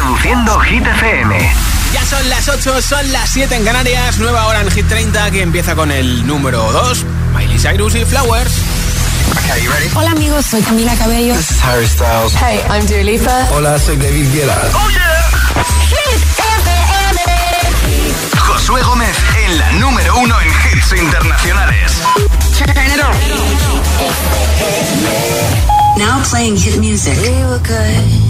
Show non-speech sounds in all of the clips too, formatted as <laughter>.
Reproduciendo Hit FM. Ya son las 8, son las 7 en Canarias. Nueva hora en Hit 30 que empieza con el número 2. Miley Cyrus y Flowers. Okay, you ready? Hola amigos, soy Camila Cabello. This is Harry Styles. Hey, I'm Dua Lipa. Hola, soy David Guetta. ¡Oh, yeah! Hit FM. Josué Gómez en la número uno en hits internacionales. Turn it on. Now playing hit music. We were good,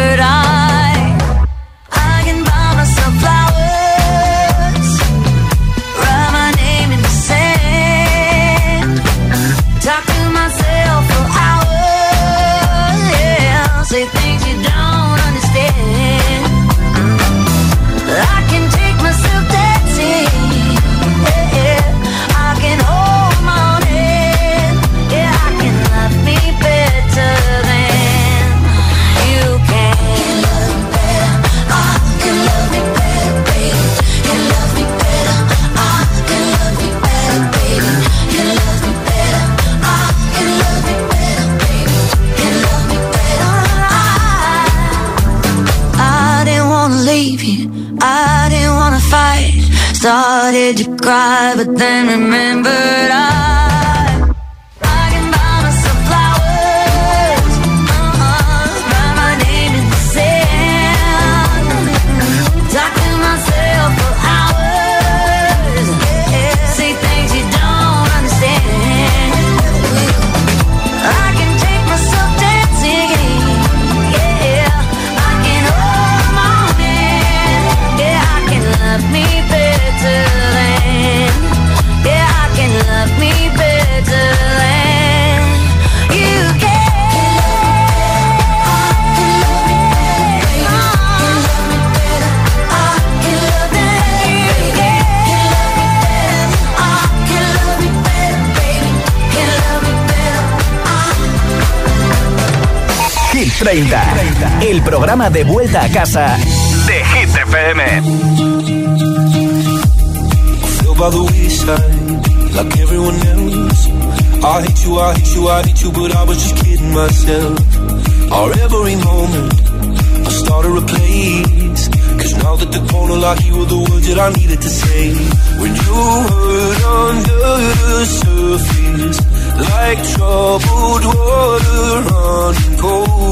programa de vuelta a casa de Hit FM. like. I hate you, I hate you, I hate you, but I was just kidding myself. Our every moment, I started a place. Cause now that the corner lock, you were the words that I needed to say. When you hurt under the surface, like troubled water running cold.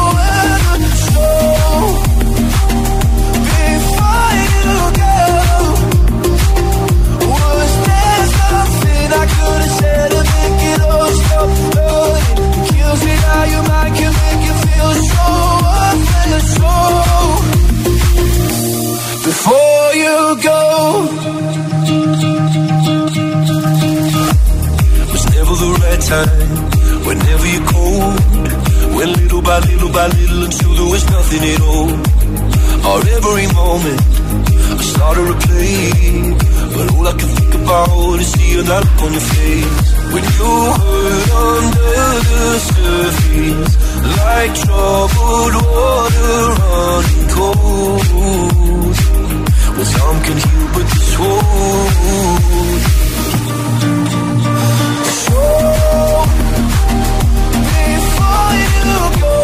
so. Before you go, was never the right time. Whenever you're little by little by little until there was nothing at all. Every moment, I started to play, but all I could bow to see a look on your face. When you hurt under the surface Like troubled water running cold. Well, some can heal, but this won't. Before you go.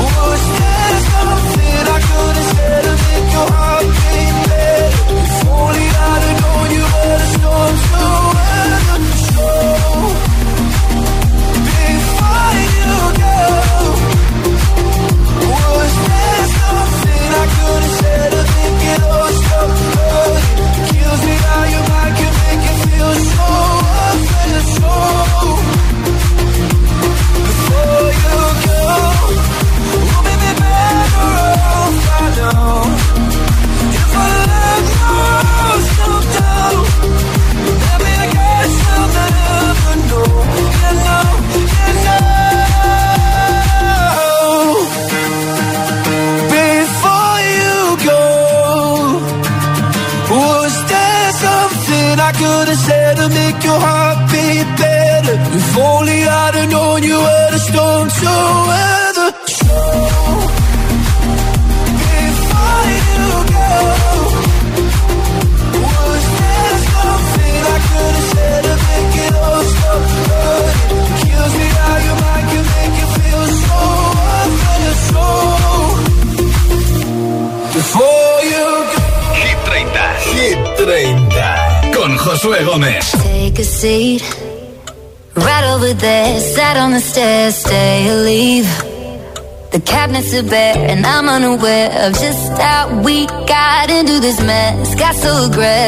Was there something I could have said to make your heart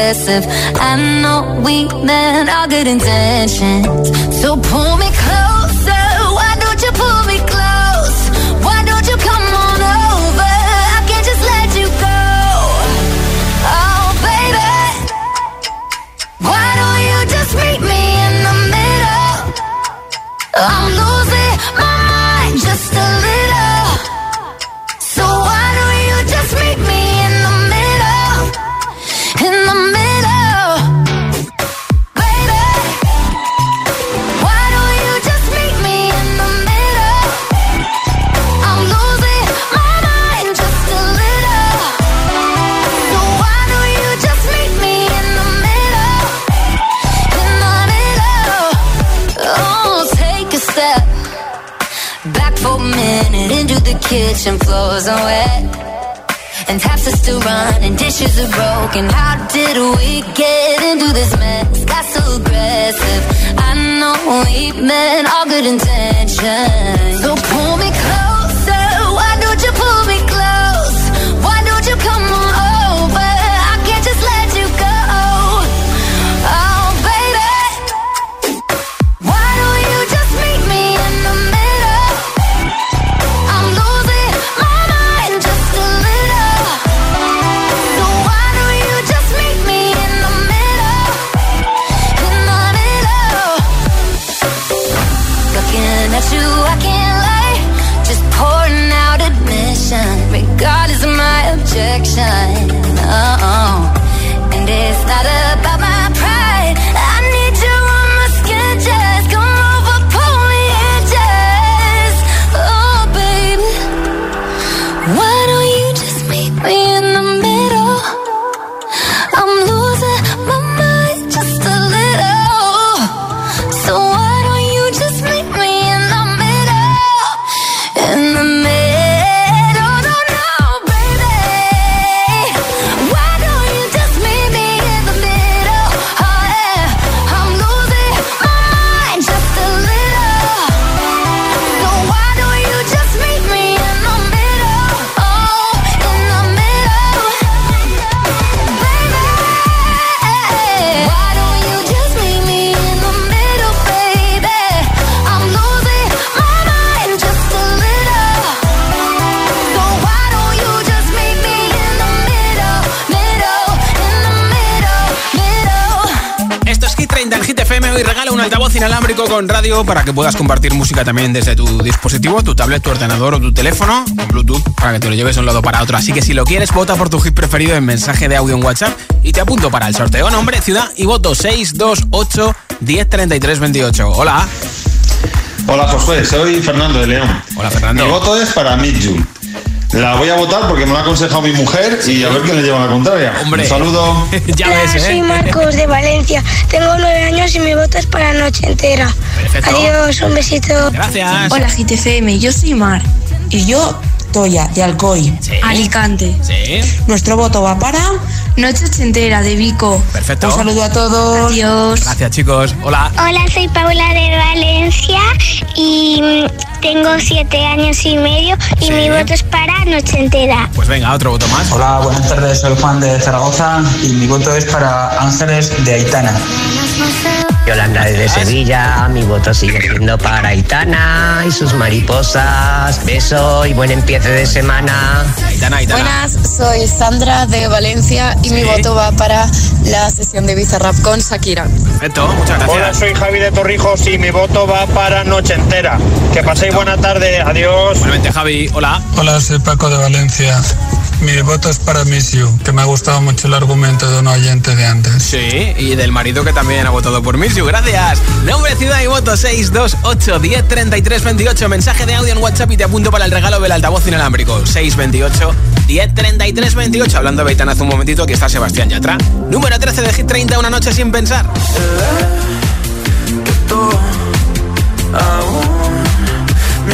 I know we meant all good intentions. So pull me close. thinking, how did we get into this mess? Got so aggressive. I know we meant all good intent. Inalámbrico con radio para que puedas compartir música también desde tu dispositivo, tu tablet, tu ordenador o tu teléfono con Bluetooth para que te lo lleves de un lado para otro. Así que si lo quieres, vota por tu hit preferido en mensaje de audio en WhatsApp y te apunto para el sorteo nombre, ciudad y voto 628 103328. Hola. Hola Josué, soy Fernando de León. Hola Fernando. Mi voto es para Midju. La voy a votar porque me lo ha aconsejado mi mujer y a ver quién le lleva la contraria. Hombre. Un saludo. <laughs> ya Hola, ves, ¿eh? soy Marcos de Valencia. Tengo nueve años y mi voto es para noche entera. Perfecto. Adiós, un besito. Gracias. Hola GTFM, yo soy Mar y yo Toya de Alcoy, Sí. Alicante. Sí. Nuestro voto va para Noche Ochentera de Vico. Perfecto. Un saludo a todos. Adiós. Gracias, chicos. Hola. Hola, soy Paula de Valencia y mm, tengo siete años y medio y Sí. mi voto es para noche entera. Pues venga, otro voto más. Hola, buenas tardes, soy Juan de Zaragoza y mi voto es para Ángeles de Aitana. Yolanda desde Sevilla, mi voto sigue siendo para Aitana y sus mariposas. Beso y buen empiece de semana. Aitana, Aitana. Buenas, soy Sandra de Valencia y mi voto va para la sesión de Bizarrap con Shakira. Perfecto, muchas gracias. soy Javi de Torrijos y mi voto va para Noche Entera. Que paséis buena tarde, adiós. Igualmente, Javi. Hola. Hola, soy Paco de Valencia. Mi voto es para Miss You, que me ha gustado mucho el argumento de un oyente de antes. Sí, y del marido que también ha votado por Miss You. Gracias. Nombre, ciudad y voto 628 10 33 28. Mensaje de audio en WhatsApp y te apunto para el regalo del altavoz inalámbrico. 628 10 33 28. Hablando de Beitán hace un momentito, aquí está Sebastián Yatra. Número 13 de Hit 30, una noche sin pensar. aún me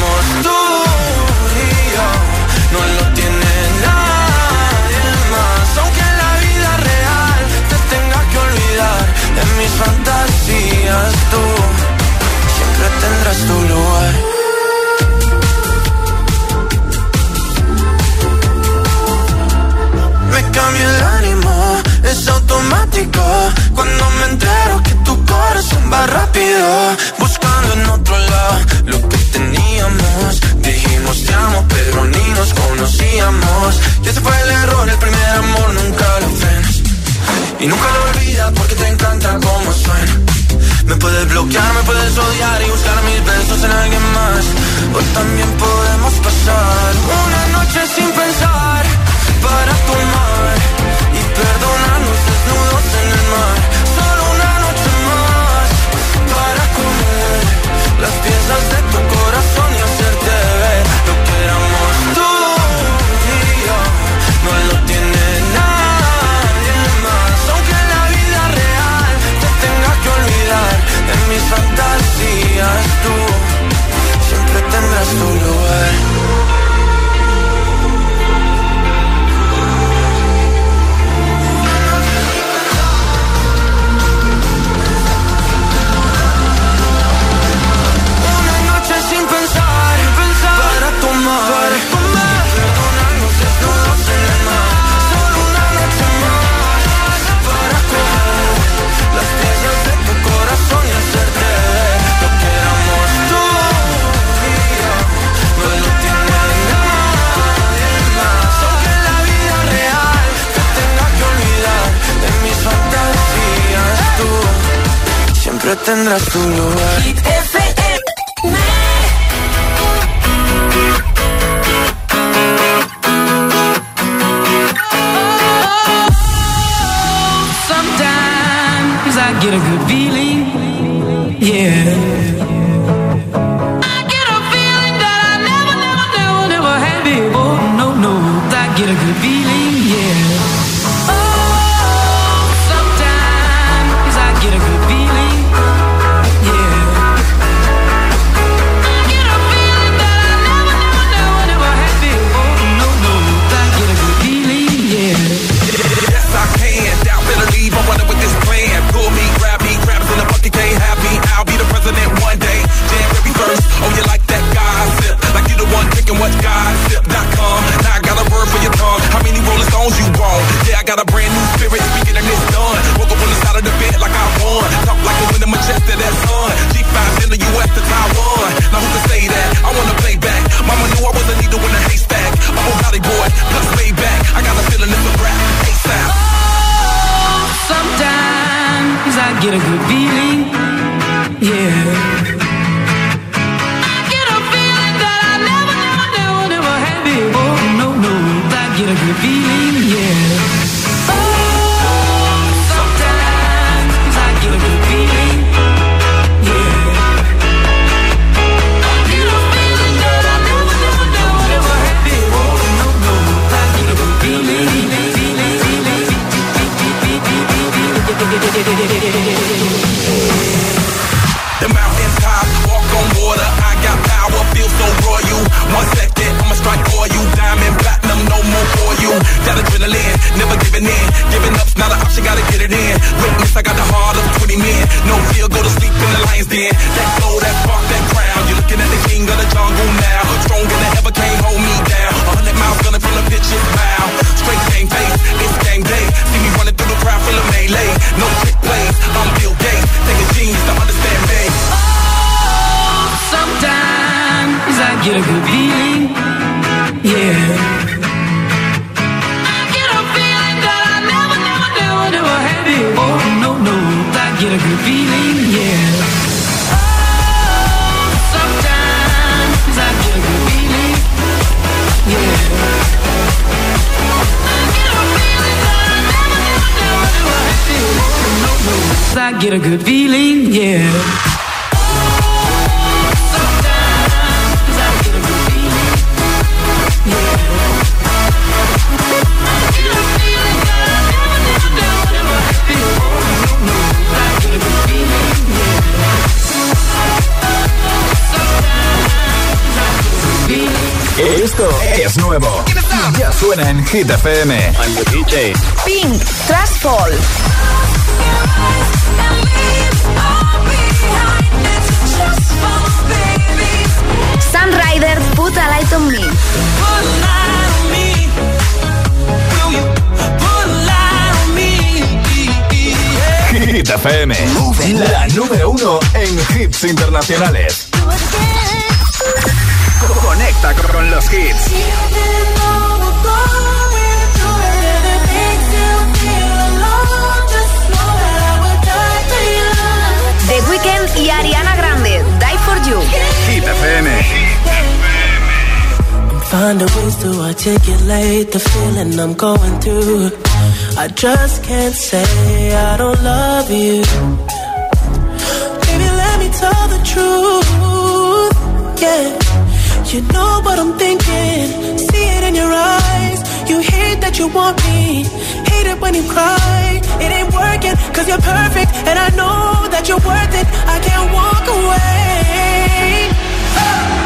fantasías tú siempre tendrás tu lugar. Me cambia el ánimo, es automático. Cuando me entero que tu corazón va rápido Buscando en otro lado lo que teníamos. Dijimos te amo pero ni nos conocíamos Y ese fue el error, el primer amor nunca lo frenas Y nunca lo olvidas porque te encanta cómo suena me puedes bloquear, me puedes odiar y buscar mis besos en alguien más. O también podemos pasar una noche sin pensar para tomar y perdonarnos desnudos I get a good feeling, yeah. Esto es nuevo. Ya suena en Hit FM. Pink, Trashfall. Put a light on me. Hit FM, la número uno en hits internacionales. Conecta con los hits. The Weeknd y Ariana Grande, Die For You. Hit FM. Find a ways to articulate the feeling I'm going through. I just can't say I don't love you. Baby, let me tell the truth. Yeah, you know what I'm thinking. See it in your eyes. You hate that you want me. Hate it when you cry. It ain't working, cause you're perfect. And I know that you're worth it. I can't walk away. Oh.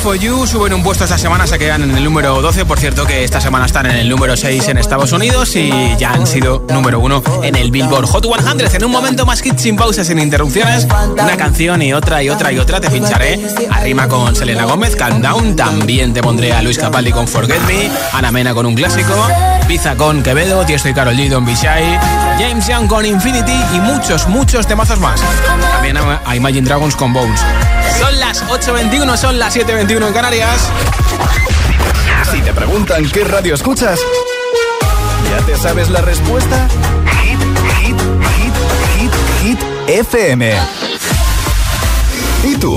For You. Suben un puesto esta semana, se quedan en el número 12. Por cierto, que esta semana están en el número 6 en Estados Unidos y ya han sido número 1 en el Billboard Hot 100. En un momento más hits sin pausas, sin interrupciones. Una canción y otra y otra y otra. Te pincharé. Arrima con Selena Gómez, Calm Down. También te pondré a Luis Capaldi con Forget Me. Ana Mena con un clásico. Pizza con Quevedo. Tiesto y Carol G. Don Bishai. James Young con Infinity y muchos, muchos temazos más. También a Imagine Dragons con Bones. Son las 8.21, son las 7.21 en Canarias. Si te preguntan qué radio escuchas, ¿ya te sabes la respuesta? Hit, hit, hit, hit, hit, FM. ¿Y tú?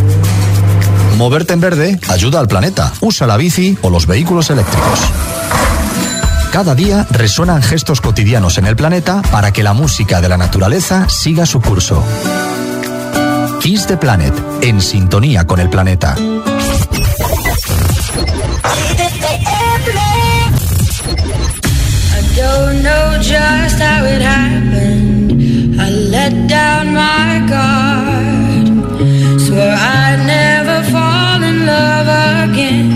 Moverte en verde ayuda al planeta. Usa la bici o los vehículos eléctricos. Cada día resuenan gestos cotidianos en el planeta para que la música de la naturaleza siga su curso. Kiss the Planet, en sintonía con el planeta. I let down my never love again,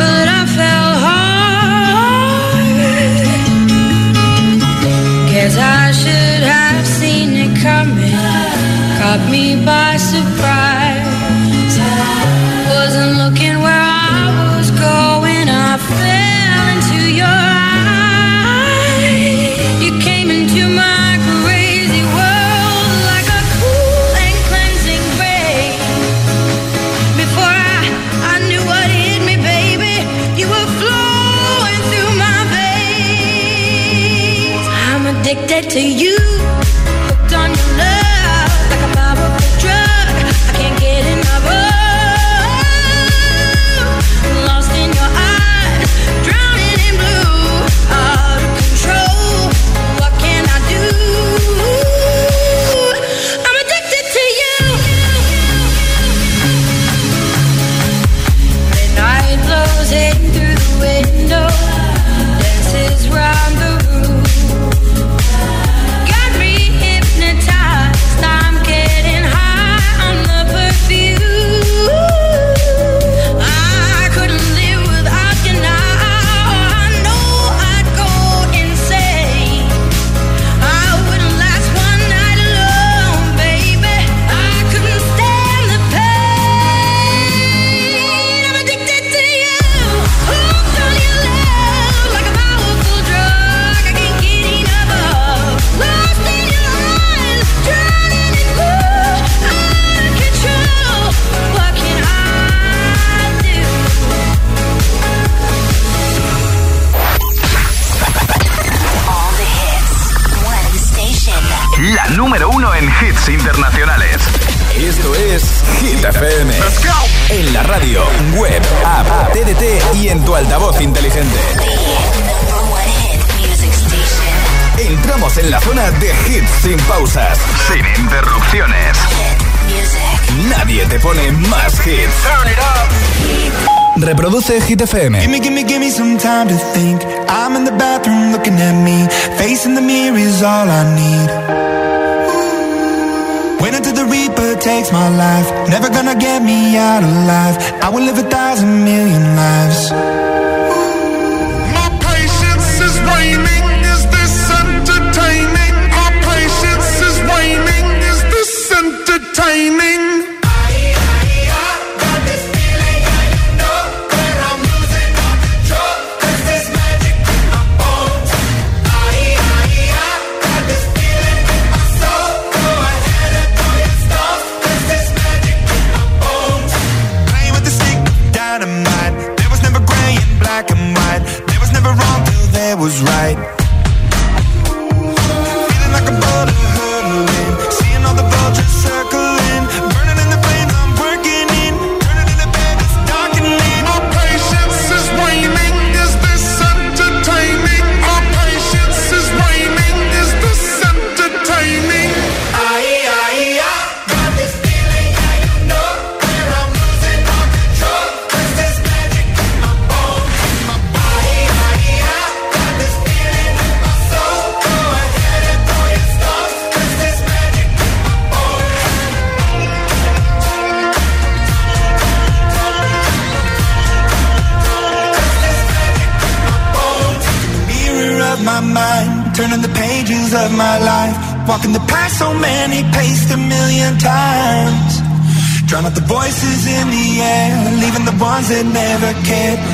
but I fell hard. Guess I should have seen it coming. Caught me by surprise. Reproduce Hit FM. Gimme, gimme, gimme some time to think. I'm in the bathroom looking at me. Facing the mirror is all I need. Wait until the Reaper takes my life. Never gonna get me out alive. I will live a thousand million lives. in the past so many, paced a million times. Drown out the voices in the air, leaving the ones that never cared.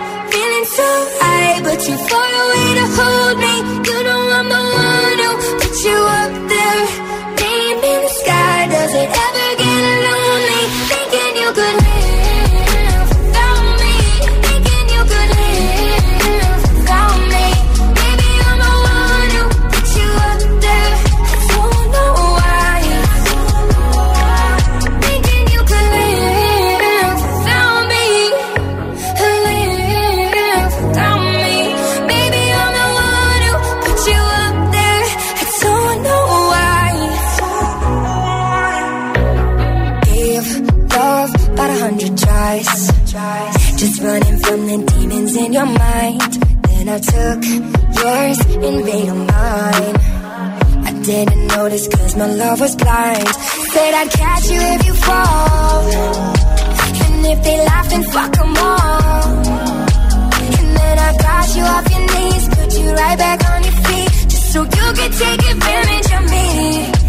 alright, but you're far away to hold me. You know I'm the one who put you on. love was blind. Said I'd catch you if you fall. And if they laugh, then fuck them all. And then I got you off your knees, put you right back on your feet. Just so you could take advantage of me.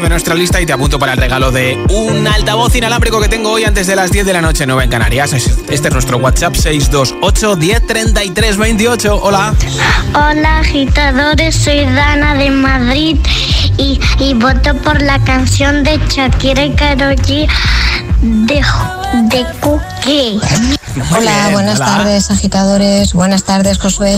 De nuestra lista y te apunto para el regalo de un altavoz inalámbrico que tengo hoy antes de las 10 de la noche, 9 en Canarias. Este es nuestro WhatsApp 628 10 33 28. Hola. Hola agitadores, soy Dana de Madrid y, y voto por la canción de Shakira y Karol G de, de Cookie. Hola, buenas tardes agitadores, buenas tardes Josué.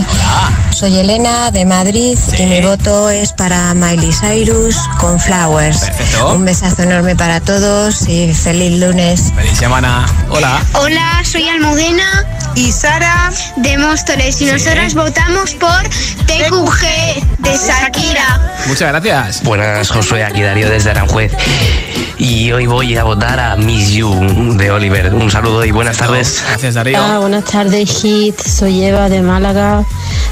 Soy Elena de Madrid y mi voto es para Miley Cyrus con Flowers. Perfecto. Un besazo enorme para todos y feliz lunes. Feliz semana. Hola. Hola, soy Almudena y Sara de Móstoles y nosotras votamos por TQG de Shakira. Muchas gracias. Buenas, Josué, aquí Darío desde Aranjuez. Y hoy voy a votar a Miss You de Oliver. Un saludo y buenas tardes. Gracias, Hola, buenas tardes, Hit. Soy Eva de Málaga.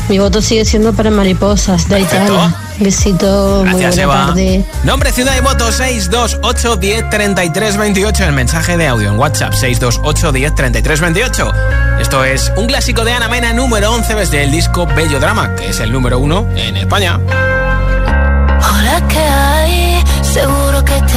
Mi voto sigue siendo para Mariposas de Italia. Besito, muy Gracias, buena Eva. tarde. Nombre, ciudad y voto 628 10 33 28. El mensaje de audio en WhatsApp 628 10 33 28. Esto es un clásico de Ana Mena número 11 desde el disco Bello Drama, que es el número uno en España. Hola, ¿qué hay? Seguro que te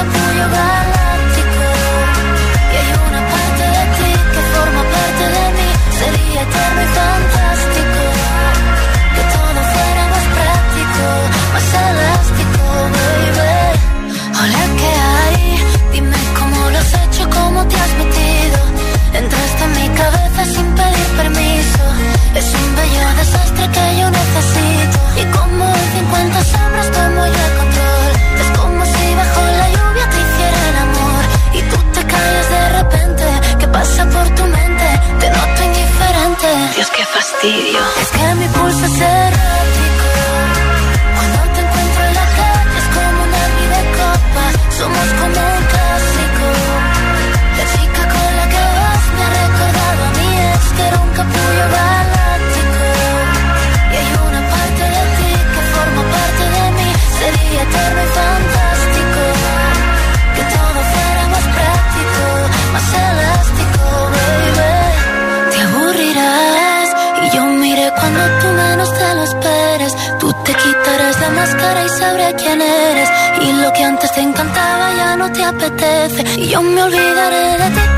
capullo. Y hay una parte de ti que forma parte de mí. Sería eterno y fantástico. Que todo fuera más práctico, más elástico, baby. Hola, ¿qué hay? Dime cómo lo has hecho, cómo te has metido. Entraste en mi cabeza sin pedir permiso. Es un bello desastre que yo necesito. Y como en 50 sombras tomo yo te callas de repente. ¿Qué pasa por tu mente? Te noto indiferente. Dios, qué fastidio. Es que mi pulso es errático. Cuando te encuentro en la calle es como un derbi de copa. Somos como un clásico. La chica con la que vas me ha recordado a mí es que era un capullo galáctico. Y hay una parte de ti que forma parte de mí. Sería eterno y fantástico. Más elástico, baby. Te aburrirás y yo miré cuando tú menos te lo esperes. Tú te quitarás la máscara y sabré quién eres. Y lo que antes te encantaba ya no te apetece. Y yo me olvidaré de ti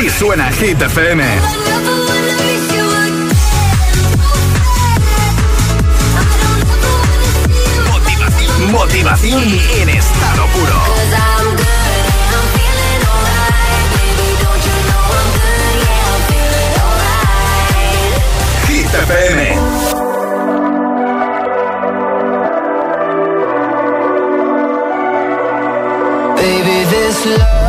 Así suena Hit FM. Motivación, motivación en estado puro. Hit FM. Baby, this love,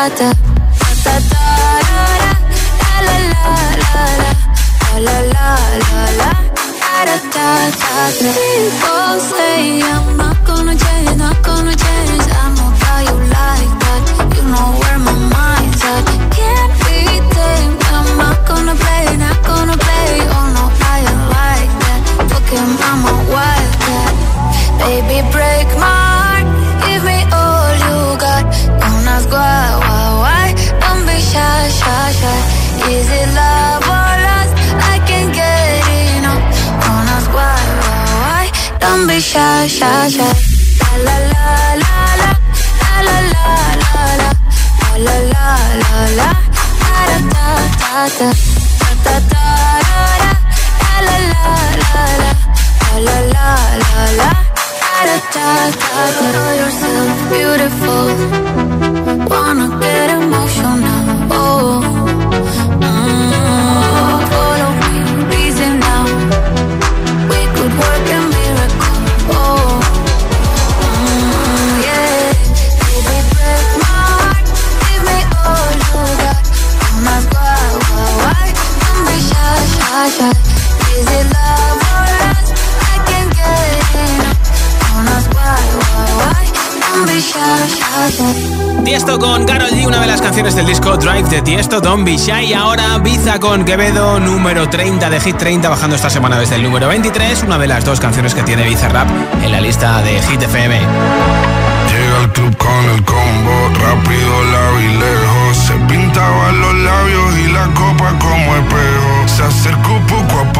nada Drive de Tiesto, Don Be Shy. Ahora Biza con Quevedo, número 30 de Hit 30, bajando esta semana desde el número 23, una de las dos canciones que tiene Biza Rap en la lista de Hit FM. Llega al club con el combo, rápido, la y lejos. Se pintaban los labios y la copa como espejo. Se acercó poco a poco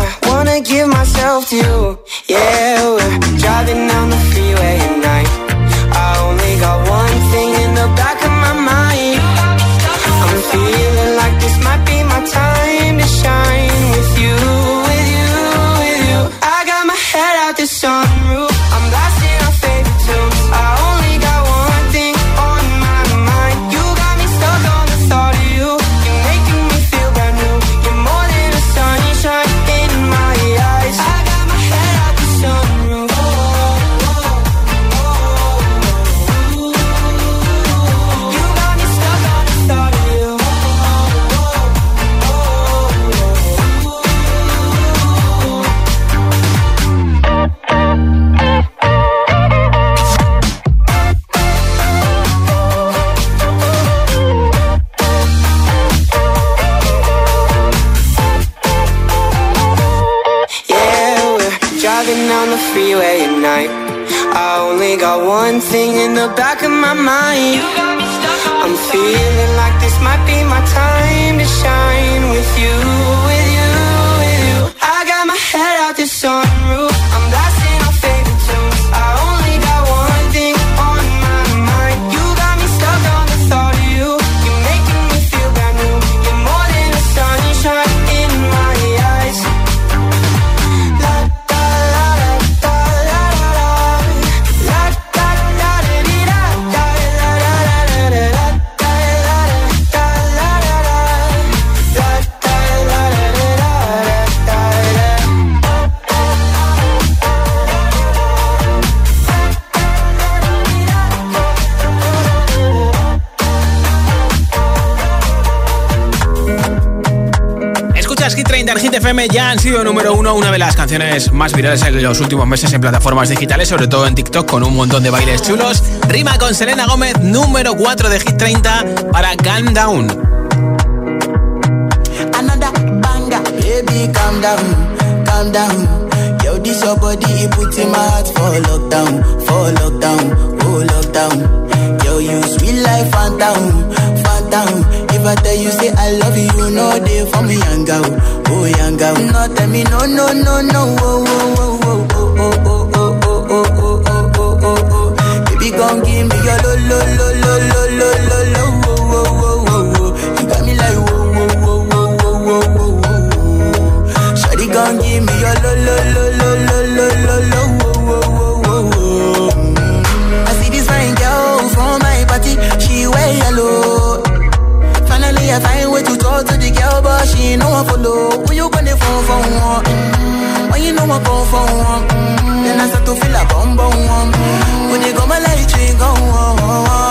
give myself to you. número uno, una de las canciones más virales en los últimos meses en plataformas digitales, sobre todo en TikTok, con un montón de bailes chulos. Rima con Selena Gómez, número 4 de Hit 30 para Calm Down ever tell you say I love you, no day for me, yanga, oh, oh yanga. No tell me no, no, no, no, oh, oh, oh, oh, oh, oh, oh, oh, oh, oh, oh, oh, oh, oh. Baby, come give me your. she ain't no one follow. Who you gonna phone for one? Mm-hmm. When you know I come for one, then I start to feel a bum bum. Mm-hmm. When you go my light, you go. Oh, oh, oh.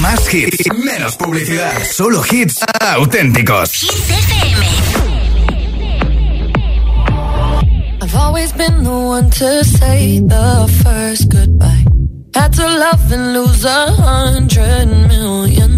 Más hits, menos publicidad, solo hits auténticos. I've always been the one to say the first goodbye. Had to love and lose a hundred million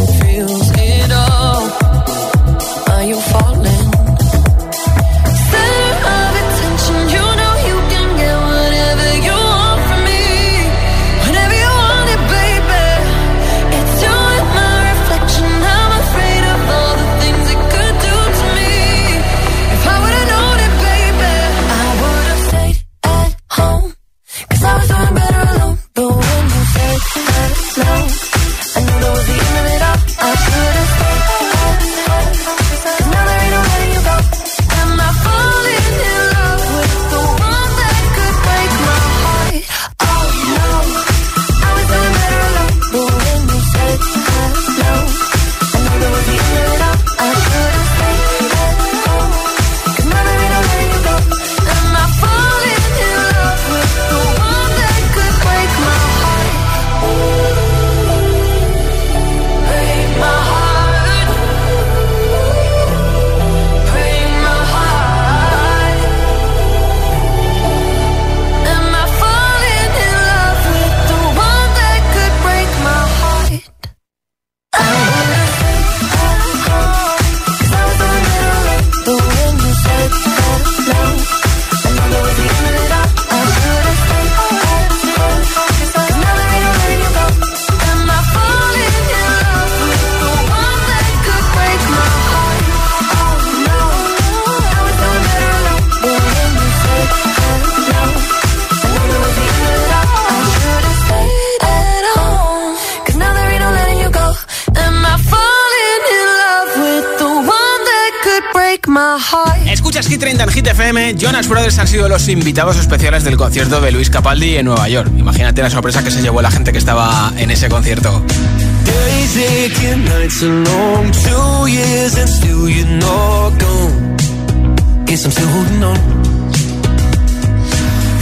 sido los invitados especiales del concierto de Luis Capaldi en Nueva York. Imagínate la sorpresa que se llevó la gente que estaba en ese concierto.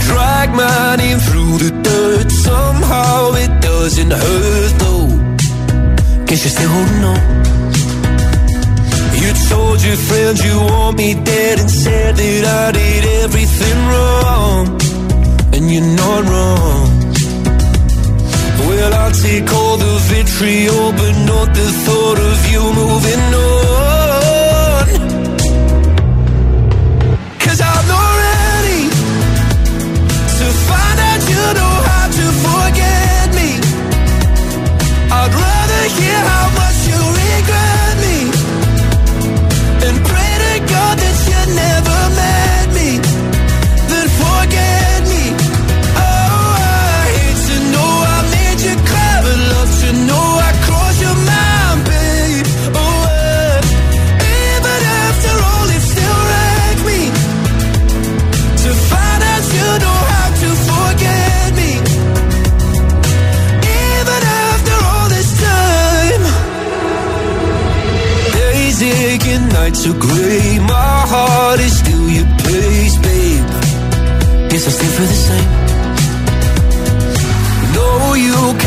drag my name through the dirt. Somehow it doesn't hurt though. Guess you're still holding on. You told your friends you want me dead and said that I did. everything wrong, and you're not wrong. Well, I'll take all the vitriol, but not the thought of you moving on.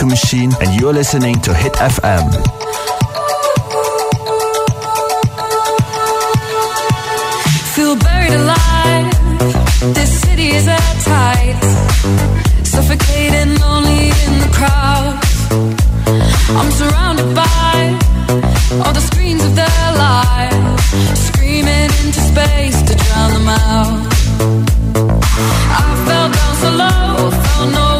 disco machine, and you're listening to Hit FM. feel buried alive. This city is at tight. suffocating, lonely in the crowd. I'm surrounded by all the screens of their lives, screaming into space to drown them out. I fell down so low, felt no.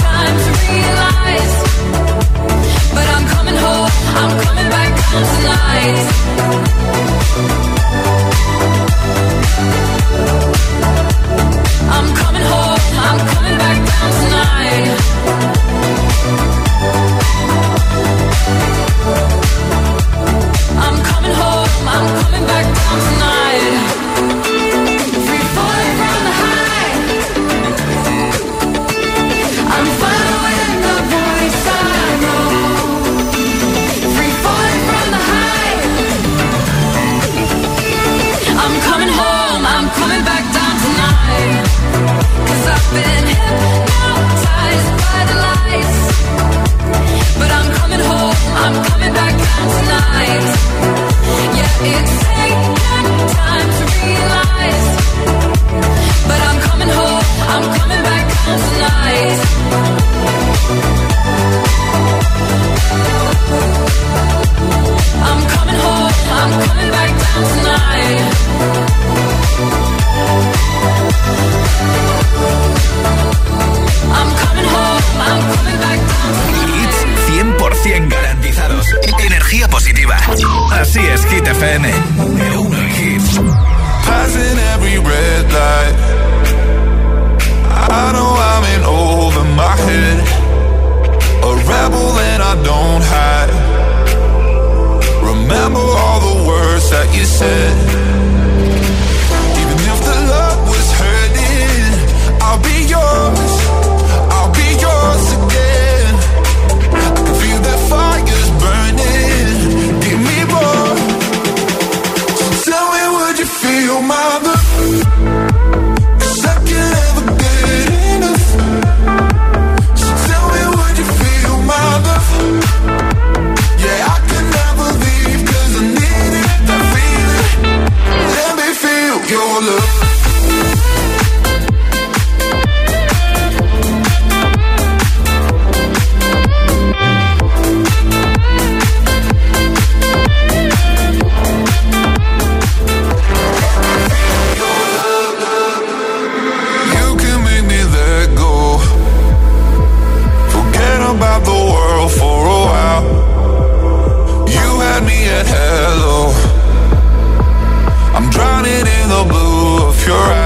Feel my love. I'm drowning in the blue of your eyes.